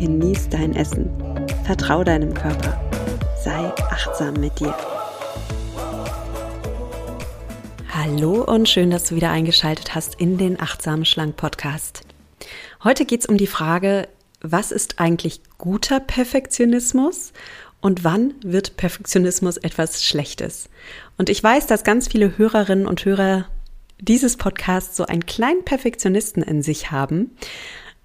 genieß dein Essen, vertrau deinem Körper, sei achtsam mit dir. Hallo und schön, dass du wieder eingeschaltet hast in den Achtsam Schlank Podcast. Heute geht es um die Frage, was ist eigentlich guter Perfektionismus und wann wird Perfektionismus etwas Schlechtes? Und ich weiß, dass ganz viele Hörerinnen und Hörer dieses Podcasts so einen kleinen Perfektionisten in sich haben.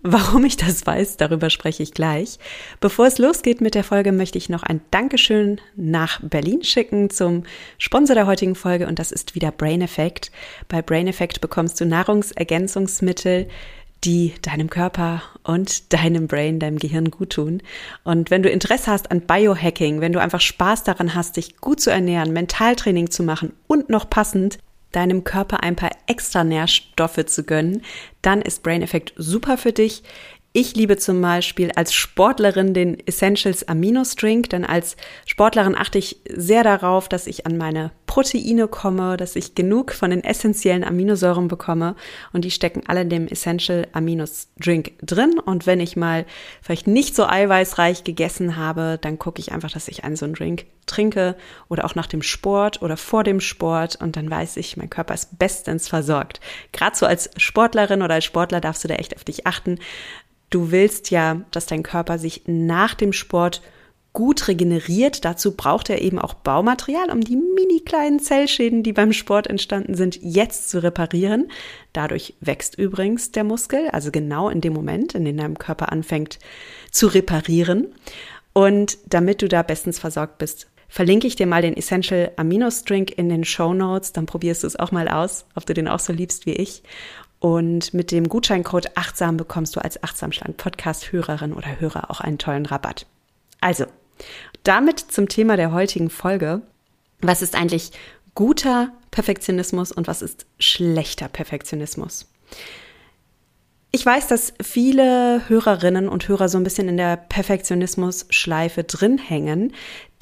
Warum ich das weiß, darüber spreche ich gleich. Bevor es losgeht mit der Folge, möchte ich noch ein Dankeschön nach Berlin schicken zum Sponsor der heutigen Folge und das ist wieder Brain Effect. Bei Brain Effect bekommst du Nahrungsergänzungsmittel, die deinem Körper und deinem Brain, deinem Gehirn gut tun. Und wenn du Interesse hast an Biohacking, wenn du einfach Spaß daran hast, dich gut zu ernähren, Mentaltraining zu machen und noch passend deinem Körper ein paar extra Nährstoffe zu gönnen, dann ist Brain Effect super für dich. Ich liebe zum Beispiel als Sportlerin den Essentials Aminos Drink, denn als Sportlerin achte ich sehr darauf, dass ich an meine Proteine komme, dass ich genug von den essentiellen Aminosäuren bekomme und die stecken alle in dem Essential Aminos Drink drin. Und wenn ich mal vielleicht nicht so eiweißreich gegessen habe, dann gucke ich einfach, dass ich einen so einen Drink trinke oder auch nach dem Sport oder vor dem Sport und dann weiß ich, mein Körper ist bestens versorgt. Gerade so als Sportlerin oder als Sportler darfst du da echt auf dich achten. Du willst ja, dass dein Körper sich nach dem Sport gut regeneriert. Dazu braucht er eben auch Baumaterial, um die mini kleinen Zellschäden, die beim Sport entstanden sind, jetzt zu reparieren. Dadurch wächst übrigens der Muskel, also genau in dem Moment, in dem dein Körper anfängt zu reparieren. Und damit du da bestens versorgt bist, verlinke ich dir mal den Essential Aminos Drink in den Show Notes. Dann probierst du es auch mal aus, ob du den auch so liebst wie ich. Und mit dem Gutscheincode achtsam bekommst du als achtsam schlank Podcast Hörerin oder Hörer auch einen tollen Rabatt. Also, damit zum Thema der heutigen Folge. Was ist eigentlich guter Perfektionismus und was ist schlechter Perfektionismus? Ich weiß, dass viele Hörerinnen und Hörer so ein bisschen in der Perfektionismus-Schleife drin hängen,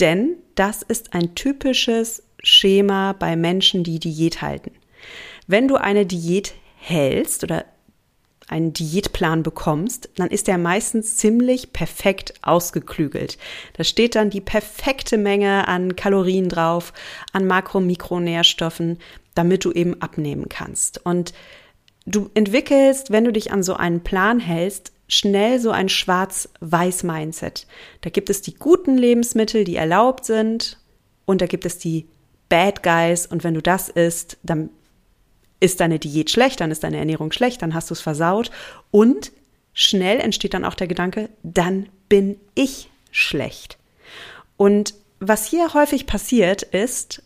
denn das ist ein typisches Schema bei Menschen, die Diät halten. Wenn du eine Diät hältst oder einen Diätplan bekommst, dann ist der meistens ziemlich perfekt ausgeklügelt. Da steht dann die perfekte Menge an Kalorien drauf, an Makro- und Mikronährstoffen, damit du eben abnehmen kannst. Und du entwickelst, wenn du dich an so einen Plan hältst, schnell so ein schwarz-weiß-Mindset. Da gibt es die guten Lebensmittel, die erlaubt sind, und da gibt es die Bad Guys. Und wenn du das isst, dann ist deine Diät schlecht, dann ist deine Ernährung schlecht, dann hast du es versaut und schnell entsteht dann auch der Gedanke, dann bin ich schlecht. Und was hier häufig passiert ist,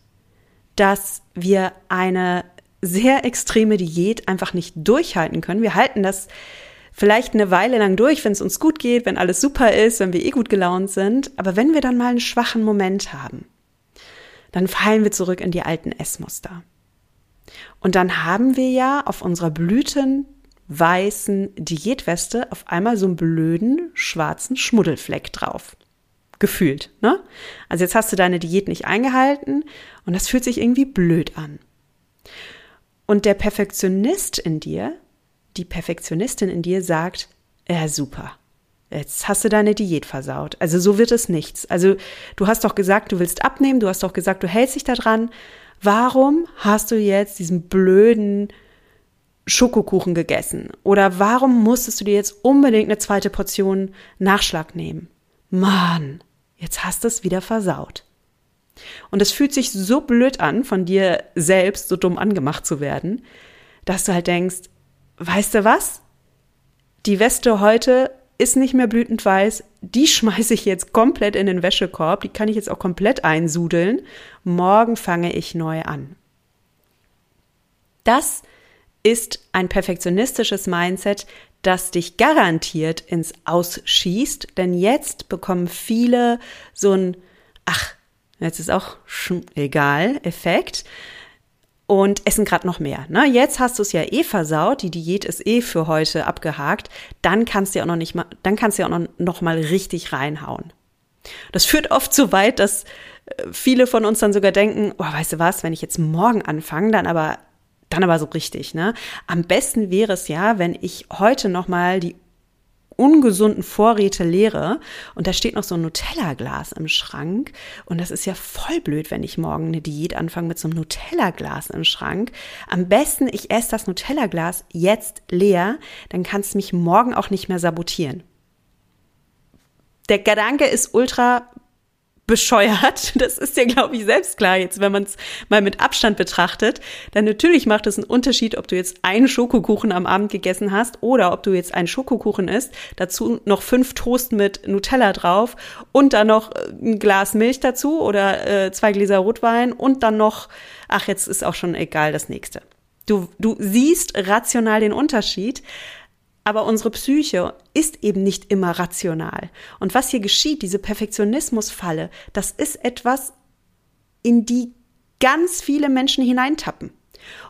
dass wir eine sehr extreme Diät einfach nicht durchhalten können. Wir halten das vielleicht eine Weile lang durch, wenn es uns gut geht, wenn alles super ist, wenn wir eh gut gelaunt sind. Aber wenn wir dann mal einen schwachen Moment haben, dann fallen wir zurück in die alten Essmuster. Und dann haben wir ja auf unserer blütenweißen Diätweste auf einmal so einen blöden schwarzen Schmuddelfleck drauf. Gefühlt, ne? Also jetzt hast du deine Diät nicht eingehalten und das fühlt sich irgendwie blöd an. Und der Perfektionist in dir, die Perfektionistin in dir sagt, ja super, jetzt hast du deine Diät versaut. Also so wird es nichts. Also du hast doch gesagt, du willst abnehmen, du hast doch gesagt, du hältst dich da dran warum hast du jetzt diesen blöden Schokokuchen gegessen? Oder warum musstest du dir jetzt unbedingt eine zweite Portion Nachschlag nehmen? Mann, jetzt hast du es wieder versaut. Und es fühlt sich so blöd an, von dir selbst so dumm angemacht zu werden, dass du halt denkst, weißt du was? Die Weste heute ist nicht mehr blütend weiß, die schmeiße ich jetzt komplett in den Wäschekorb, die kann ich jetzt auch komplett einsudeln. Morgen fange ich neu an. Das ist ein perfektionistisches Mindset, das dich garantiert ins Ausschießt, denn jetzt bekommen viele so ein, ach, jetzt ist auch egal, Effekt und essen gerade noch mehr. Ne? Jetzt hast du es ja eh versaut, die Diät ist eh für heute abgehakt, dann kannst du ja auch noch nicht mal, dann kannst du ja auch noch, noch mal richtig reinhauen. Das führt oft so weit, dass äh, viele von uns dann sogar denken, oh, weißt du was, wenn ich jetzt morgen anfange, dann aber dann aber so richtig, ne? Am besten wäre es ja, wenn ich heute noch mal die ungesunden Vorräte leere und da steht noch so ein Nutella-Glas im Schrank und das ist ja voll blöd, wenn ich morgen eine Diät anfange mit so einem Nutella-Glas im Schrank. Am besten, ich esse das Nutella-Glas jetzt leer, dann kannst du mich morgen auch nicht mehr sabotieren. Der Gedanke ist ultra bescheuert. Das ist ja, glaube ich, selbst klar jetzt, wenn man es mal mit Abstand betrachtet. Dann natürlich macht es einen Unterschied, ob du jetzt einen Schokokuchen am Abend gegessen hast oder ob du jetzt einen Schokokuchen isst, dazu noch fünf Toast mit Nutella drauf und dann noch äh, ein Glas Milch dazu oder äh, zwei Gläser Rotwein und dann noch, ach, jetzt ist auch schon egal das nächste. Du, du siehst rational den Unterschied, aber unsere Psyche ist eben nicht immer rational. Und was hier geschieht, diese Perfektionismusfalle, das ist etwas, in die ganz viele Menschen hineintappen.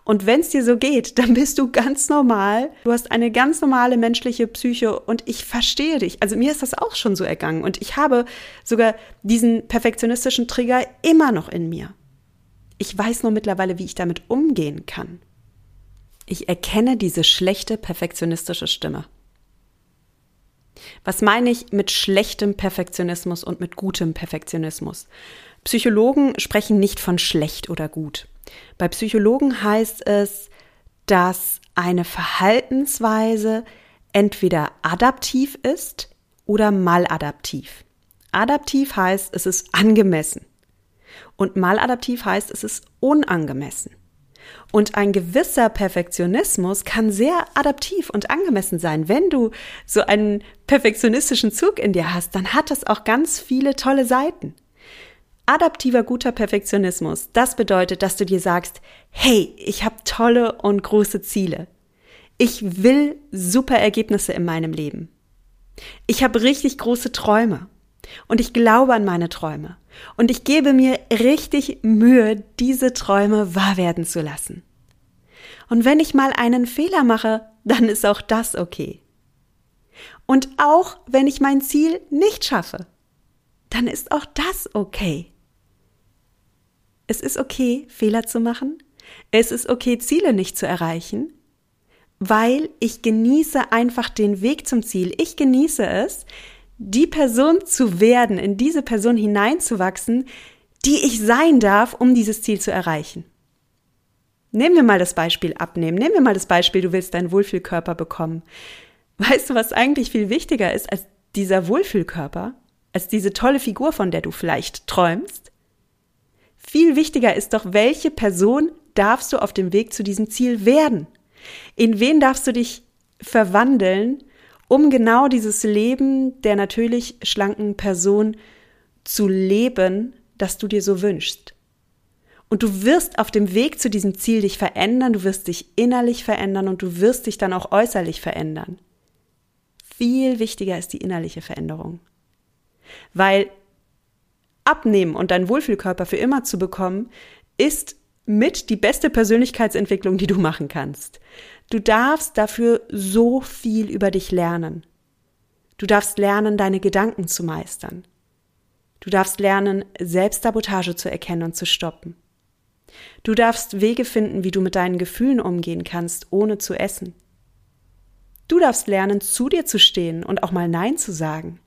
Und wenn es dir so geht, dann bist du ganz normal. Du hast eine ganz normale menschliche Psyche und ich verstehe dich. Also mir ist das auch schon so ergangen und ich habe sogar diesen perfektionistischen Trigger immer noch in mir. Ich weiß nur mittlerweile, wie ich damit umgehen kann. Ich erkenne diese schlechte perfektionistische Stimme. Was meine ich mit schlechtem Perfektionismus und mit gutem Perfektionismus? Psychologen sprechen nicht von schlecht oder gut. Bei Psychologen heißt es, dass eine Verhaltensweise entweder adaptiv ist oder maladaptiv. Adaptiv heißt, es ist angemessen. Und maladaptiv heißt, es ist unangemessen. Und ein gewisser Perfektionismus kann sehr adaptiv und angemessen sein. Wenn du so einen perfektionistischen Zug in dir hast, dann hat das auch ganz viele tolle Seiten. Adaptiver guter Perfektionismus, das bedeutet, dass du dir sagst, hey, ich habe tolle und große Ziele. Ich will super Ergebnisse in meinem Leben. Ich habe richtig große Träume. Und ich glaube an meine Träume. Und ich gebe mir richtig Mühe, diese Träume wahr werden zu lassen. Und wenn ich mal einen Fehler mache, dann ist auch das okay. Und auch wenn ich mein Ziel nicht schaffe, dann ist auch das okay. Es ist okay, Fehler zu machen. Es ist okay, Ziele nicht zu erreichen, weil ich genieße einfach den Weg zum Ziel. Ich genieße es, die Person zu werden, in diese Person hineinzuwachsen, die ich sein darf, um dieses Ziel zu erreichen. Nehmen wir mal das Beispiel abnehmen. Nehmen wir mal das Beispiel, du willst deinen Wohlfühlkörper bekommen. Weißt du, was eigentlich viel wichtiger ist als dieser Wohlfühlkörper, als diese tolle Figur, von der du vielleicht träumst? Viel wichtiger ist doch, welche Person darfst du auf dem Weg zu diesem Ziel werden? In wen darfst du dich verwandeln, um genau dieses Leben der natürlich schlanken Person zu leben, das du dir so wünschst. Und du wirst auf dem Weg zu diesem Ziel dich verändern, du wirst dich innerlich verändern und du wirst dich dann auch äußerlich verändern. Viel wichtiger ist die innerliche Veränderung. Weil abnehmen und deinen Wohlfühlkörper für immer zu bekommen, ist mit die beste Persönlichkeitsentwicklung, die du machen kannst. Du darfst dafür so viel über dich lernen. Du darfst lernen, deine Gedanken zu meistern. Du darfst lernen, Selbstsabotage zu erkennen und zu stoppen. Du darfst Wege finden, wie du mit deinen Gefühlen umgehen kannst, ohne zu essen. Du darfst lernen, zu dir zu stehen und auch mal Nein zu sagen.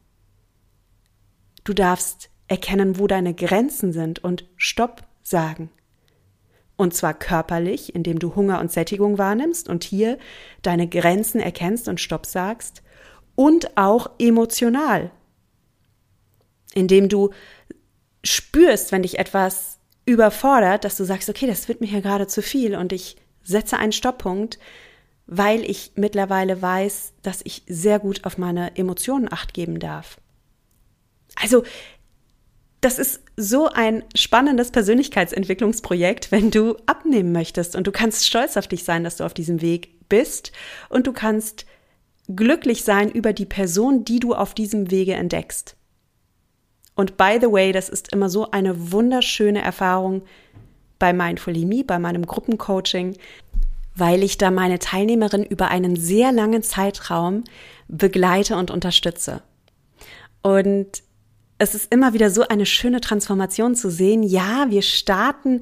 Du darfst erkennen, wo deine Grenzen sind und Stopp sagen. Und zwar körperlich, indem du Hunger und Sättigung wahrnimmst und hier deine Grenzen erkennst und Stopp sagst. Und auch emotional, indem du spürst, wenn dich etwas überfordert, dass du sagst, okay, das wird mir hier gerade zu viel und ich setze einen Stopppunkt, weil ich mittlerweile weiß, dass ich sehr gut auf meine Emotionen acht geben darf. Also das ist so ein spannendes Persönlichkeitsentwicklungsprojekt, wenn du abnehmen möchtest und du kannst stolz auf dich sein, dass du auf diesem Weg bist und du kannst glücklich sein über die Person, die du auf diesem Wege entdeckst. Und by the way, das ist immer so eine wunderschöne Erfahrung bei Mindfully Me, bei meinem Gruppencoaching, weil ich da meine Teilnehmerin über einen sehr langen Zeitraum begleite und unterstütze. Und es ist immer wieder so eine schöne Transformation zu sehen. Ja, wir starten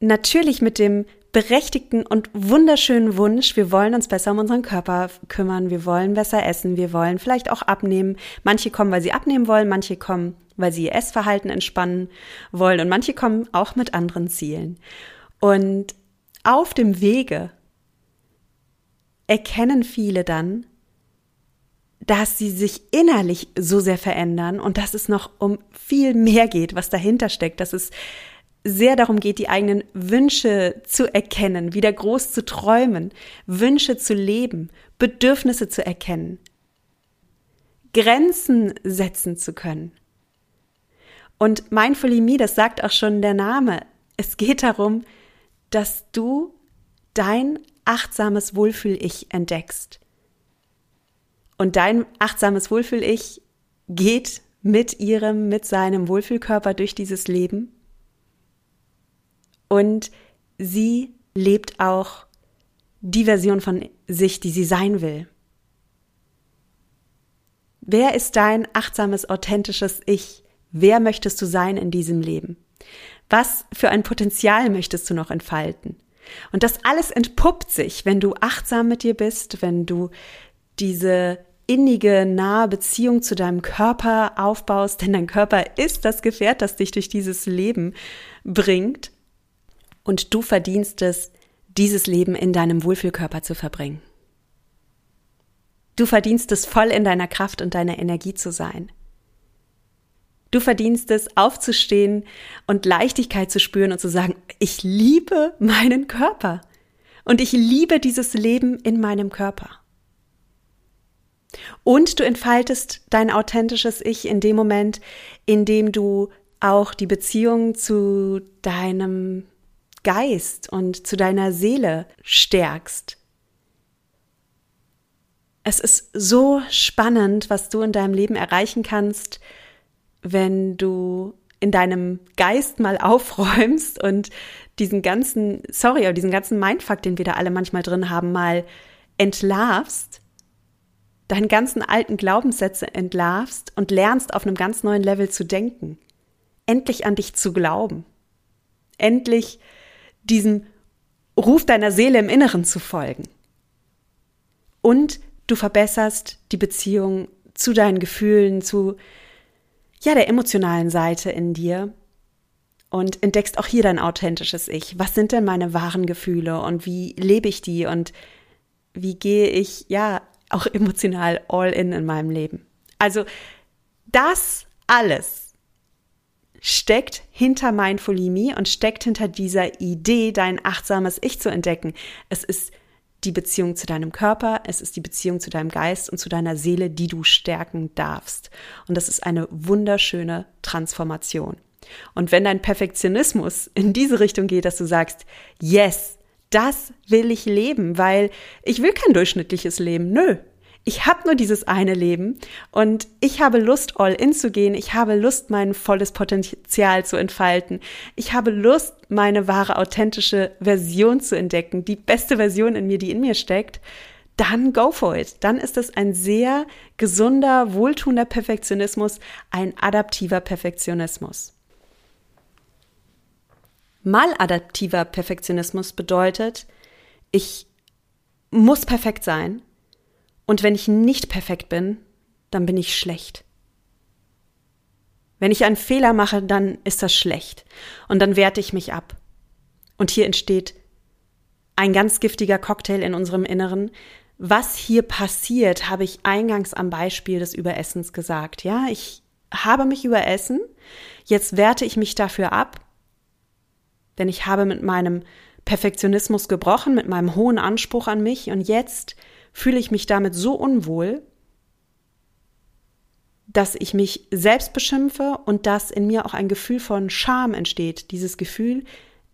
natürlich mit dem berechtigten und wunderschönen Wunsch, wir wollen uns besser um unseren Körper kümmern, wir wollen besser essen, wir wollen vielleicht auch abnehmen. Manche kommen, weil sie abnehmen wollen, manche kommen, weil sie ihr Essverhalten entspannen wollen und manche kommen auch mit anderen Zielen. Und auf dem Wege erkennen viele dann, dass sie sich innerlich so sehr verändern und dass es noch um viel mehr geht, was dahinter steckt, dass es sehr darum geht, die eigenen Wünsche zu erkennen, wieder groß zu träumen, Wünsche zu leben, Bedürfnisse zu erkennen, Grenzen setzen zu können. Und Mindfully Me, das sagt auch schon der Name, es geht darum, dass du dein achtsames Wohlfühl-Ich entdeckst. Und dein achtsames Wohlfühl-Ich geht mit ihrem, mit seinem Wohlfühlkörper durch dieses Leben. Und sie lebt auch die Version von sich, die sie sein will. Wer ist dein achtsames, authentisches Ich? Wer möchtest du sein in diesem Leben? Was für ein Potenzial möchtest du noch entfalten? Und das alles entpuppt sich, wenn du achtsam mit dir bist, wenn du diese innige, nahe Beziehung zu deinem Körper aufbaust, denn dein Körper ist das Gefährt, das dich durch dieses Leben bringt. Und du verdienst es, dieses Leben in deinem Wohlfühlkörper zu verbringen. Du verdienst es, voll in deiner Kraft und deiner Energie zu sein. Du verdienst es, aufzustehen und Leichtigkeit zu spüren und zu sagen, ich liebe meinen Körper und ich liebe dieses Leben in meinem Körper. Und du entfaltest dein authentisches Ich in dem Moment, in dem du auch die Beziehung zu deinem Geist und zu deiner Seele stärkst. Es ist so spannend, was du in deinem Leben erreichen kannst, wenn du in deinem Geist mal aufräumst und diesen ganzen, sorry, diesen ganzen Mindfuck, den wir da alle manchmal drin haben, mal entlarvst deinen ganzen alten Glaubenssätze entlarvst und lernst auf einem ganz neuen Level zu denken. Endlich an dich zu glauben. Endlich diesem Ruf deiner Seele im Inneren zu folgen. Und du verbesserst die Beziehung zu deinen Gefühlen, zu ja, der emotionalen Seite in dir und entdeckst auch hier dein authentisches Ich. Was sind denn meine wahren Gefühle und wie lebe ich die und wie gehe ich ja auch emotional all in in meinem Leben. Also das alles steckt hinter Mindfully Me und steckt hinter dieser Idee, dein achtsames Ich zu entdecken. Es ist die Beziehung zu deinem Körper, es ist die Beziehung zu deinem Geist und zu deiner Seele, die du stärken darfst. Und das ist eine wunderschöne Transformation. Und wenn dein Perfektionismus in diese Richtung geht, dass du sagst, yes, das will ich leben, weil ich will kein durchschnittliches Leben. Nö. Ich habe nur dieses eine Leben und ich habe Lust, all in zu gehen. Ich habe Lust, mein volles Potenzial zu entfalten. Ich habe Lust, meine wahre, authentische Version zu entdecken, die beste Version in mir, die in mir steckt. Dann go for it. Dann ist es ein sehr gesunder, wohltuender Perfektionismus, ein adaptiver Perfektionismus. Maladaptiver Perfektionismus bedeutet, ich muss perfekt sein und wenn ich nicht perfekt bin, dann bin ich schlecht. Wenn ich einen Fehler mache, dann ist das schlecht und dann werte ich mich ab. Und hier entsteht ein ganz giftiger Cocktail in unserem Inneren. Was hier passiert, habe ich eingangs am Beispiel des Überessens gesagt. Ja, ich habe mich überessen, jetzt werte ich mich dafür ab denn ich habe mit meinem Perfektionismus gebrochen, mit meinem hohen Anspruch an mich und jetzt fühle ich mich damit so unwohl, dass ich mich selbst beschimpfe und dass in mir auch ein Gefühl von Scham entsteht. Dieses Gefühl,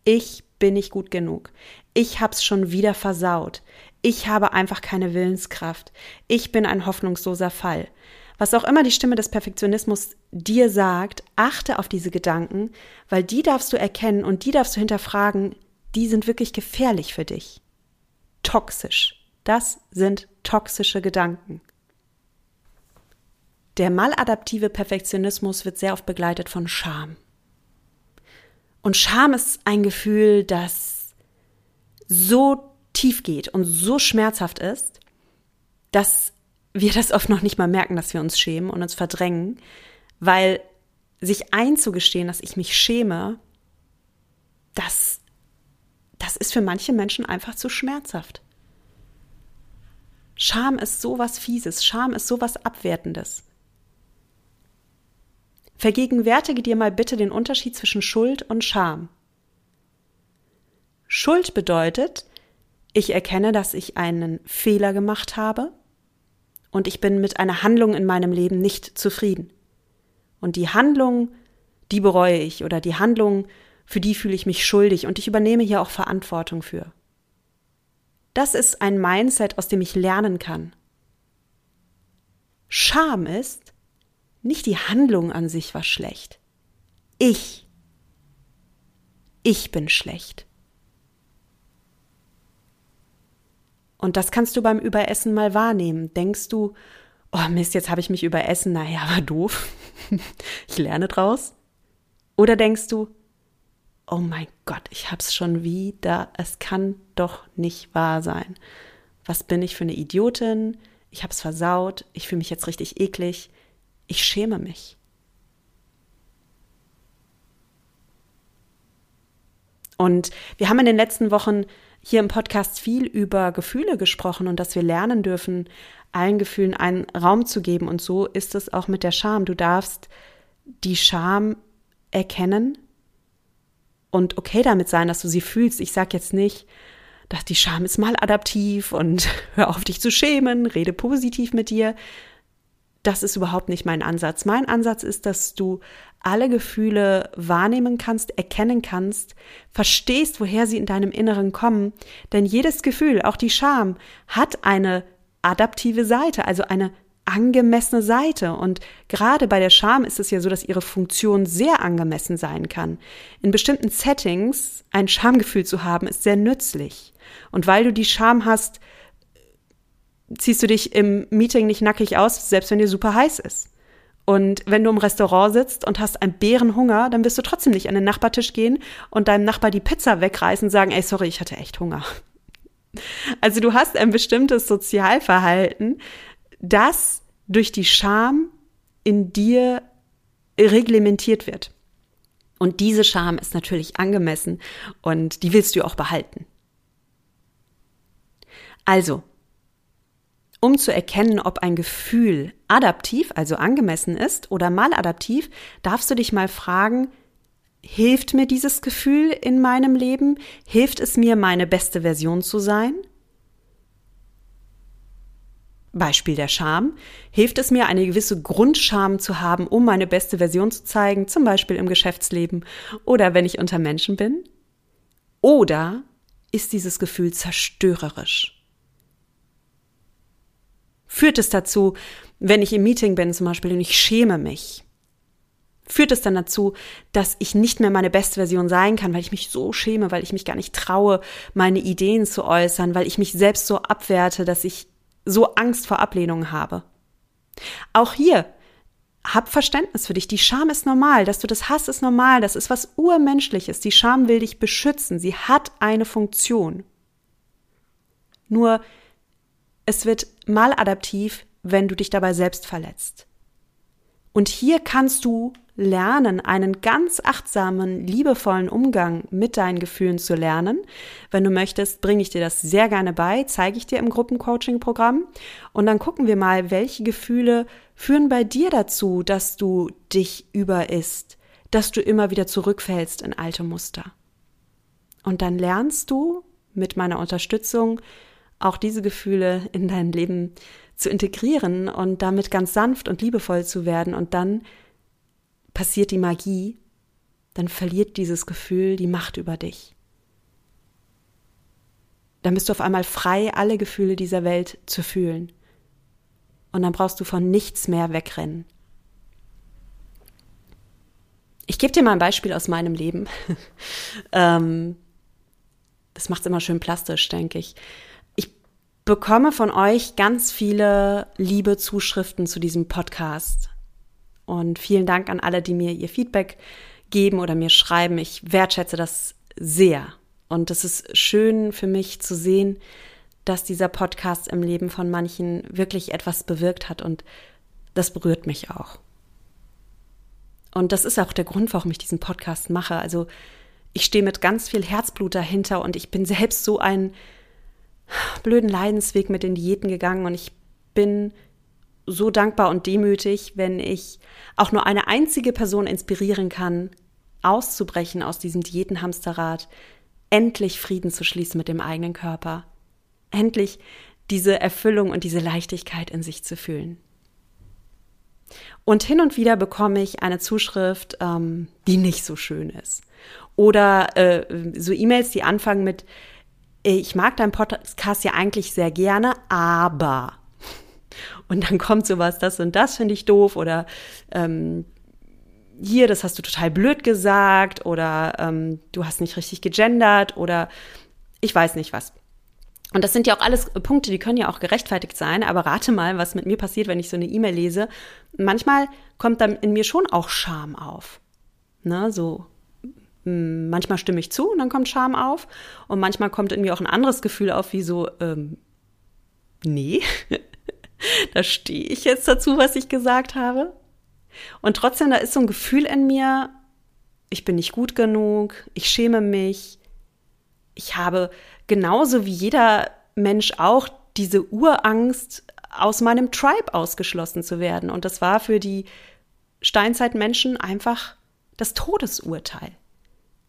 ich bin nicht gut genug. Ich hab's schon wieder versaut. Ich habe einfach keine Willenskraft. Ich bin ein hoffnungsloser Fall. Was auch immer die Stimme des Perfektionismus dir sagt, achte auf diese Gedanken, weil die darfst du erkennen und die darfst du hinterfragen, die sind wirklich gefährlich für dich. Toxisch. Das sind toxische Gedanken. Der maladaptive Perfektionismus wird sehr oft begleitet von Scham. Und Scham ist ein Gefühl, das so tief geht und so schmerzhaft ist, dass wir das oft noch nicht mal merken, dass wir uns schämen und uns verdrängen, weil sich einzugestehen, dass ich mich schäme, das, das ist für manche Menschen einfach zu schmerzhaft. Scham ist sowas Fieses, Scham ist sowas Abwertendes. Vergegenwärtige dir mal bitte den Unterschied zwischen Schuld und Scham. Schuld bedeutet, ich erkenne, dass ich einen Fehler gemacht habe und ich bin mit einer Handlung in meinem Leben nicht zufrieden. Und die Handlung, die bereue ich oder die Handlung, für die fühle ich mich schuldig und ich übernehme hier auch Verantwortung für. Das ist ein Mindset, aus dem ich lernen kann. Scham ist, nicht die Handlung an sich war schlecht. Ich. Ich bin schlecht. Und das kannst du beim Überessen mal wahrnehmen. Denkst du, oh Mist, jetzt habe ich mich überessen, naja, war doof. ich lerne draus. Oder denkst du, oh mein Gott, ich hab's schon wieder, es kann doch nicht wahr sein. Was bin ich für eine Idiotin? Ich hab's versaut, ich fühle mich jetzt richtig eklig, ich schäme mich. Und wir haben in den letzten Wochen hier im Podcast viel über Gefühle gesprochen und dass wir lernen dürfen, allen Gefühlen einen Raum zu geben. Und so ist es auch mit der Scham. Du darfst die Scham erkennen und okay damit sein, dass du sie fühlst. Ich sage jetzt nicht, dass die Scham ist mal adaptiv und hör auf dich zu schämen, rede positiv mit dir, das ist überhaupt nicht mein Ansatz. Mein Ansatz ist, dass du alle Gefühle wahrnehmen kannst, erkennen kannst, verstehst, woher sie in deinem Inneren kommen. Denn jedes Gefühl, auch die Scham, hat eine adaptive Seite, also eine angemessene Seite. Und gerade bei der Scham ist es ja so, dass ihre Funktion sehr angemessen sein kann. In bestimmten Settings ein Schamgefühl zu haben, ist sehr nützlich. Und weil du die Scham hast, ziehst du dich im Meeting nicht nackig aus, selbst wenn dir super heiß ist. Und wenn du im Restaurant sitzt und hast einen Bärenhunger, dann wirst du trotzdem nicht an den Nachbartisch gehen und deinem Nachbar die Pizza wegreißen und sagen, ey, sorry, ich hatte echt Hunger. Also du hast ein bestimmtes Sozialverhalten, das durch die Scham in dir reglementiert wird. Und diese Scham ist natürlich angemessen und die willst du auch behalten. Also, um zu erkennen, ob ein Gefühl adaptiv, also angemessen ist oder maladaptiv, darfst du dich mal fragen, hilft mir dieses Gefühl in meinem Leben? Hilft es mir, meine beste Version zu sein? Beispiel der Scham. Hilft es mir, eine gewisse Grundscham zu haben, um meine beste Version zu zeigen, zum Beispiel im Geschäftsleben oder wenn ich unter Menschen bin? Oder ist dieses Gefühl zerstörerisch? Führt es dazu, wenn ich im Meeting bin zum Beispiel und ich schäme mich? Führt es dann dazu, dass ich nicht mehr meine beste Version sein kann, weil ich mich so schäme, weil ich mich gar nicht traue, meine Ideen zu äußern, weil ich mich selbst so abwerte, dass ich so Angst vor Ablehnung habe? Auch hier, hab Verständnis für dich. Die Scham ist normal. Dass du das hast, ist normal. Das ist was Urmenschliches. Die Scham will dich beschützen. Sie hat eine Funktion. Nur es wird maladaptiv, wenn du dich dabei selbst verletzt. Und hier kannst du lernen, einen ganz achtsamen, liebevollen Umgang mit deinen Gefühlen zu lernen. Wenn du möchtest, bringe ich dir das sehr gerne bei, zeige ich dir im Gruppencoaching-Programm. Und dann gucken wir mal, welche Gefühle führen bei dir dazu, dass du dich überisst, dass du immer wieder zurückfällst in alte Muster. Und dann lernst du mit meiner Unterstützung auch diese Gefühle in dein Leben zu integrieren und damit ganz sanft und liebevoll zu werden und dann passiert die Magie, dann verliert dieses Gefühl die Macht über dich. Dann bist du auf einmal frei, alle Gefühle dieser Welt zu fühlen. Und dann brauchst du von nichts mehr wegrennen. Ich gebe dir mal ein Beispiel aus meinem Leben. ähm, das macht es immer schön plastisch, denke ich. Bekomme von euch ganz viele liebe Zuschriften zu diesem Podcast. Und vielen Dank an alle, die mir ihr Feedback geben oder mir schreiben. Ich wertschätze das sehr. Und es ist schön für mich zu sehen, dass dieser Podcast im Leben von manchen wirklich etwas bewirkt hat. Und das berührt mich auch. Und das ist auch der Grund, warum ich diesen Podcast mache. Also ich stehe mit ganz viel Herzblut dahinter und ich bin selbst so einen blöden Leidensweg mit den Diäten gegangen und ich bin so dankbar und demütig, wenn ich auch nur eine einzige Person inspirieren kann, auszubrechen aus diesem Diätenhamsterrad, endlich Frieden zu schließen mit dem eigenen Körper, endlich diese Erfüllung und diese Leichtigkeit in sich zu fühlen. Und hin und wieder bekomme ich eine Zuschrift, ähm, die nicht so schön ist. Oder äh, so E-Mails, die anfangen mit, ich mag deinen Podcast ja eigentlich sehr gerne, aber. Und dann kommt sowas, das und das finde ich doof oder ähm, hier, das hast du total blöd gesagt oder ähm, du hast nicht richtig gegendert oder ich weiß nicht was. Und das sind ja auch alles Punkte, die können ja auch gerechtfertigt sein, aber rate mal, was mit mir passiert, wenn ich so eine E-Mail lese. Manchmal kommt dann in mir schon auch Scham auf. Ne, so manchmal stimme ich zu und dann kommt Scham auf und manchmal kommt in mir auch ein anderes Gefühl auf, wie so, ähm, nee, da stehe ich jetzt dazu, was ich gesagt habe. Und trotzdem, da ist so ein Gefühl in mir, ich bin nicht gut genug, ich schäme mich, ich habe genauso wie jeder Mensch auch diese Urangst, aus meinem Tribe ausgeschlossen zu werden. Und das war für die Steinzeitmenschen einfach das Todesurteil.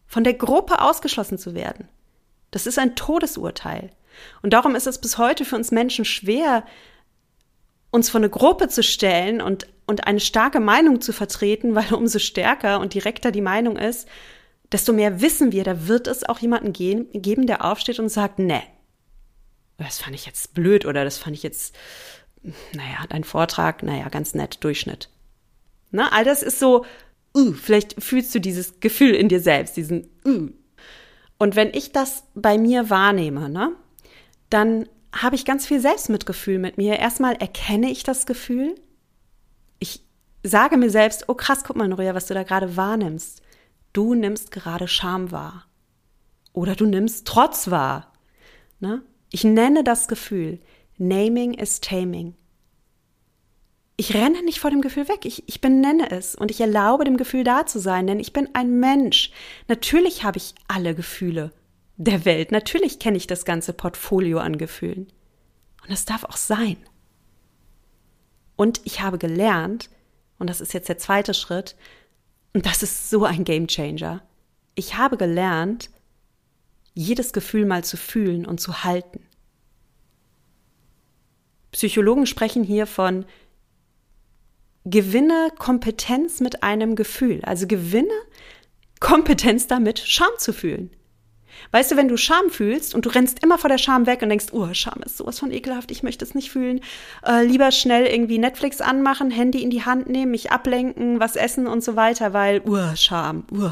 Von der Gruppe ausgeschlossen zu werden. Das ist ein Todesurteil. Und darum ist es bis heute für uns Menschen schwer, uns vor eine Gruppe zu stellen und, und eine starke Meinung zu vertreten, weil umso stärker und direkter die Meinung ist, desto mehr wissen wir, da wird es auch jemanden geben, der aufsteht und sagt, ne, das fand ich jetzt blöd oder das fand ich jetzt, naja, dein Vortrag, naja, ganz nett, Durchschnitt. Na, all das ist so, uh, vielleicht fühlst du dieses Gefühl in dir selbst, diesen, uh. Und wenn ich das bei mir wahrnehme, ne, dann habe ich ganz viel Selbstmitgefühl mit mir. Erstmal erkenne ich das Gefühl. Ich sage mir selbst, oh krass, guck mal, Noria, was du da gerade wahrnimmst. Du nimmst gerade Scham wahr. Oder du nimmst Trotz wahr. Ne? Ich nenne das Gefühl. Naming is taming. Ich renne nicht vor dem Gefühl weg. Ich, ich benenne es und ich erlaube dem Gefühl da zu sein, denn ich bin ein Mensch. Natürlich habe ich alle Gefühle der Welt. Natürlich kenne ich das ganze Portfolio an Gefühlen. Und es darf auch sein. Und ich habe gelernt, und das ist jetzt der zweite Schritt, und das ist so ein Game Changer. Ich habe gelernt, jedes Gefühl mal zu fühlen und zu halten. Psychologen sprechen hier von gewinne Kompetenz mit einem Gefühl, also gewinne Kompetenz damit, Scham zu fühlen. Weißt du, wenn du Scham fühlst und du rennst immer vor der Scham weg und denkst, oh, Scham ist sowas von ekelhaft, ich möchte es nicht fühlen, äh, lieber schnell irgendwie Netflix anmachen, Handy in die Hand nehmen, mich ablenken, was essen und so weiter, weil, uh, Scham, uh.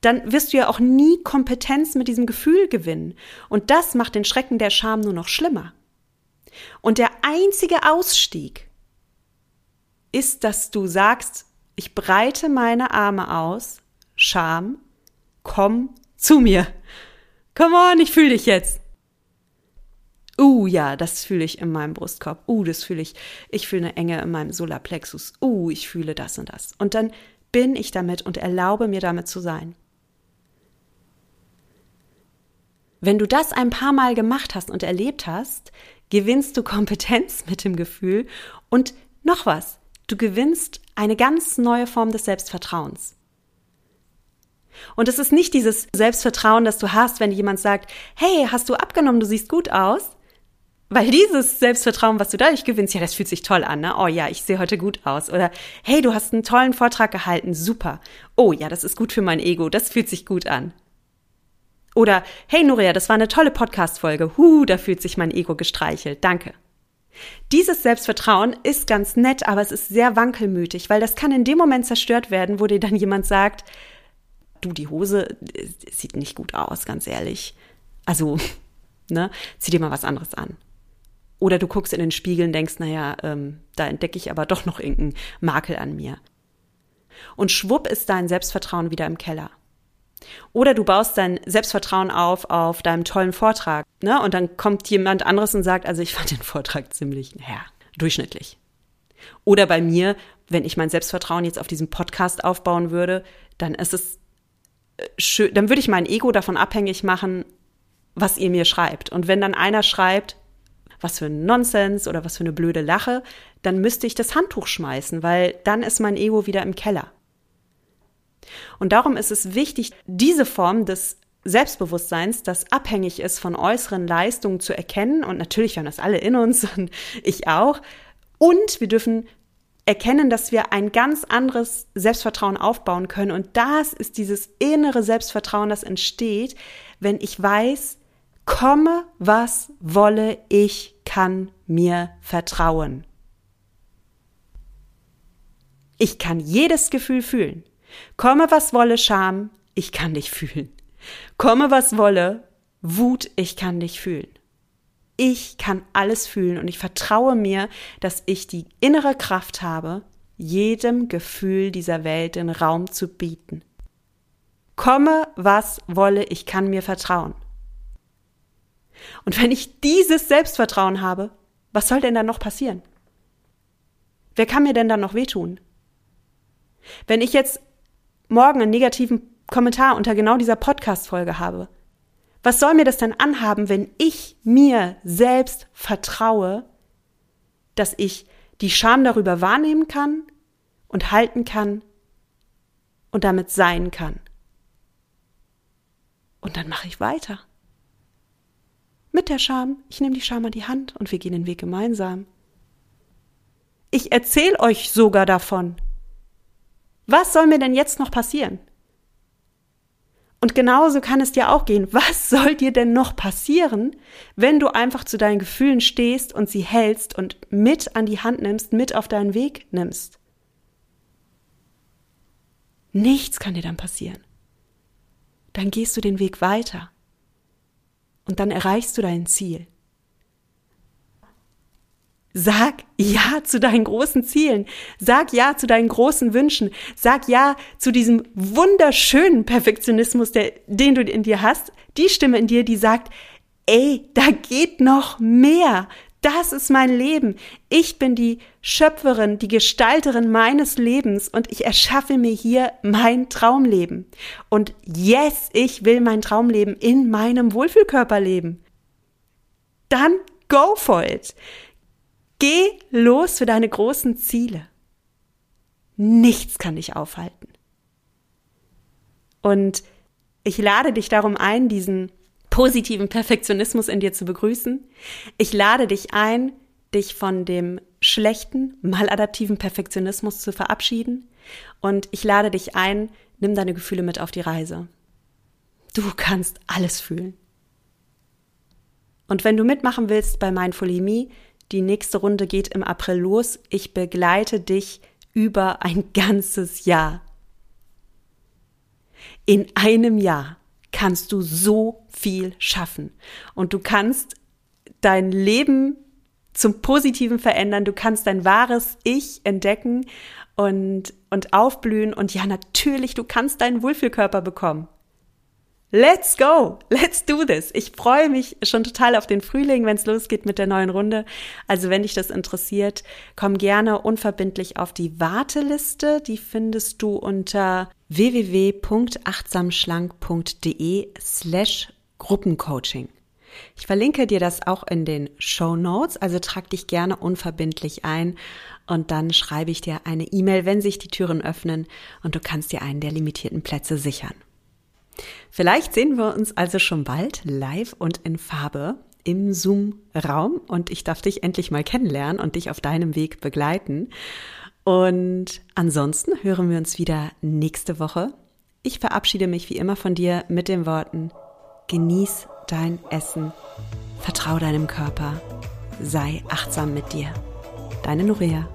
Dann wirst du ja auch nie Kompetenz mit diesem Gefühl gewinnen. Und das macht den Schrecken der Scham nur noch schlimmer. Und der einzige Ausstieg ist, dass du sagst, ich breite meine Arme aus, Scham, komm zu mir. Come on, ich fühle dich jetzt. Uh, ja, das fühle ich in meinem Brustkorb. Uh, das fühle ich. Ich fühle eine Enge in meinem Solarplexus. Uh, ich fühle das und das. Und dann bin ich damit und erlaube mir damit zu sein. Wenn du das ein paar Mal gemacht hast und erlebt hast, gewinnst du Kompetenz mit dem Gefühl und noch was, du gewinnst eine ganz neue Form des Selbstvertrauens. Und es ist nicht dieses Selbstvertrauen, das du hast, wenn jemand sagt, hey, hast du abgenommen, du siehst gut aus, Weil dieses Selbstvertrauen, was du dadurch gewinnst, ja, das fühlt sich toll an, ne? Oh ja, ich sehe heute gut aus. Oder hey, du hast einen tollen Vortrag gehalten, super. Oh ja, das ist gut für mein Ego, das fühlt sich gut an. Oder hey Nuria, das war eine tolle Podcast-Folge. Huh, da fühlt sich mein Ego gestreichelt. Danke. Dieses Selbstvertrauen ist ganz nett, aber es ist sehr wankelmütig, weil das kann in dem Moment zerstört werden, wo dir dann jemand sagt, du, die Hose äh, sieht nicht gut aus, ganz ehrlich. Also, ne, zieh dir mal was anderes an. Oder du guckst in den Spiegel und denkst, naja, ähm, da entdecke ich aber doch noch irgendeinen Makel an mir. Und schwupp ist dein Selbstvertrauen wieder im Keller. Oder du baust dein Selbstvertrauen auf auf deinem tollen Vortrag, ne? Und dann kommt jemand anderes und sagt, also ich fand den Vortrag ziemlich, naja, durchschnittlich. Oder bei mir, wenn ich mein Selbstvertrauen jetzt auf diesem Podcast aufbauen würde, dann ist es äh, schön, dann würde ich mein Ego davon abhängig machen, was ihr mir schreibt. Und wenn dann einer schreibt, was für ein Nonsens oder was für eine blöde Lache, dann müsste ich das Handtuch schmeißen, weil dann ist mein Ego wieder im Keller. Und darum ist es wichtig, diese Form des Selbstbewusstseins, das abhängig ist von äußeren Leistungen zu erkennen. Und natürlich haben das alle in uns und ich auch. Und wir dürfen erkennen, dass wir ein ganz anderes Selbstvertrauen aufbauen können. Und das ist dieses innere Selbstvertrauen, das entsteht, wenn ich weiß, Komme, was wolle, ich kann mir vertrauen. Ich kann jedes Gefühl fühlen. Komme, was wolle, Scham, ich kann dich fühlen. Komme, was wolle, Wut, ich kann dich fühlen. Ich kann alles fühlen und ich vertraue mir, dass ich die innere Kraft habe, jedem Gefühl dieser Welt den Raum zu bieten. Komme, was wolle, ich kann mir vertrauen. Und wenn ich dieses Selbstvertrauen habe, was soll denn dann noch passieren? Wer kann mir denn dann noch wehtun? Wenn ich jetzt morgen einen negativen Kommentar unter genau dieser Podcast-Folge habe, was soll mir das denn anhaben, wenn ich mir selbst vertraue, dass ich die Scham darüber wahrnehmen kann und halten kann und damit sein kann? Und dann mache ich weiter. Mit der Scham, ich nehme die Scham an die Hand und wir gehen den Weg gemeinsam. Ich erzähle euch sogar davon. Was soll mir denn jetzt noch passieren? Und genauso kann es dir auch gehen. Was soll dir denn noch passieren, wenn du einfach zu deinen Gefühlen stehst und sie hältst und mit an die Hand nimmst, mit auf deinen Weg nimmst? Nichts kann dir dann passieren. Dann gehst du den Weg weiter und dann erreichst du dein Ziel. Sag Ja zu deinen großen Zielen. Sag Ja zu deinen großen Wünschen. Sag Ja zu diesem wunderschönen Perfektionismus, der, den du in dir hast. Die Stimme in dir, die sagt, ey, da geht noch mehr. Das ist mein Leben. Ich bin die Schöpferin, die Gestalterin meines Lebens und ich erschaffe mir hier mein Traumleben. Und yes, ich will mein Traumleben in meinem Wohlfühlkörper leben. Dann go for it. Geh los für deine großen Ziele. Nichts kann dich aufhalten. Und ich lade dich darum ein, diesen positiven Perfektionismus in dir zu begrüßen. Ich lade dich ein, dich von dem schlechten, maladaptiven Perfektionismus zu verabschieden. Und ich lade dich ein, nimm deine Gefühle mit auf die Reise. Du kannst alles fühlen. Und wenn du mitmachen willst bei Mindfully Me, die nächste Runde geht im April los. Ich begleite dich über ein ganzes Jahr. In einem Jahr kannst du so viel schaffen. Und du kannst dein Leben zum Positiven verändern. Du kannst dein wahres Ich entdecken und, und aufblühen. Und ja, natürlich, du kannst deinen Wohlfühlkörper bekommen. Let's go! Let's do this! Ich freue mich schon total auf den Frühling, wenn es losgeht mit der neuen Runde. Also wenn dich das interessiert, komm gerne unverbindlich auf die Warteliste. Die findest du unter www.achtsamschlank.de slash Gruppencoaching. Ich verlinke dir das auch in den Show Notes, also trag dich gerne unverbindlich ein und dann schreibe ich dir eine E-Mail, wenn sich die Türen öffnen und du kannst dir einen der limitierten Plätze sichern. Vielleicht sehen wir uns also schon bald live und in Farbe. im Zoom-Raum und ich darf dich endlich mal kennenlernen und dich auf deinem Weg begleiten. Und ansonsten hören wir uns wieder nächste Woche. Ich verabschiede mich wie immer von dir mit den Worten, genieß dein Essen, vertrau deinem Körper, sei achtsam mit dir. Deine Nuria.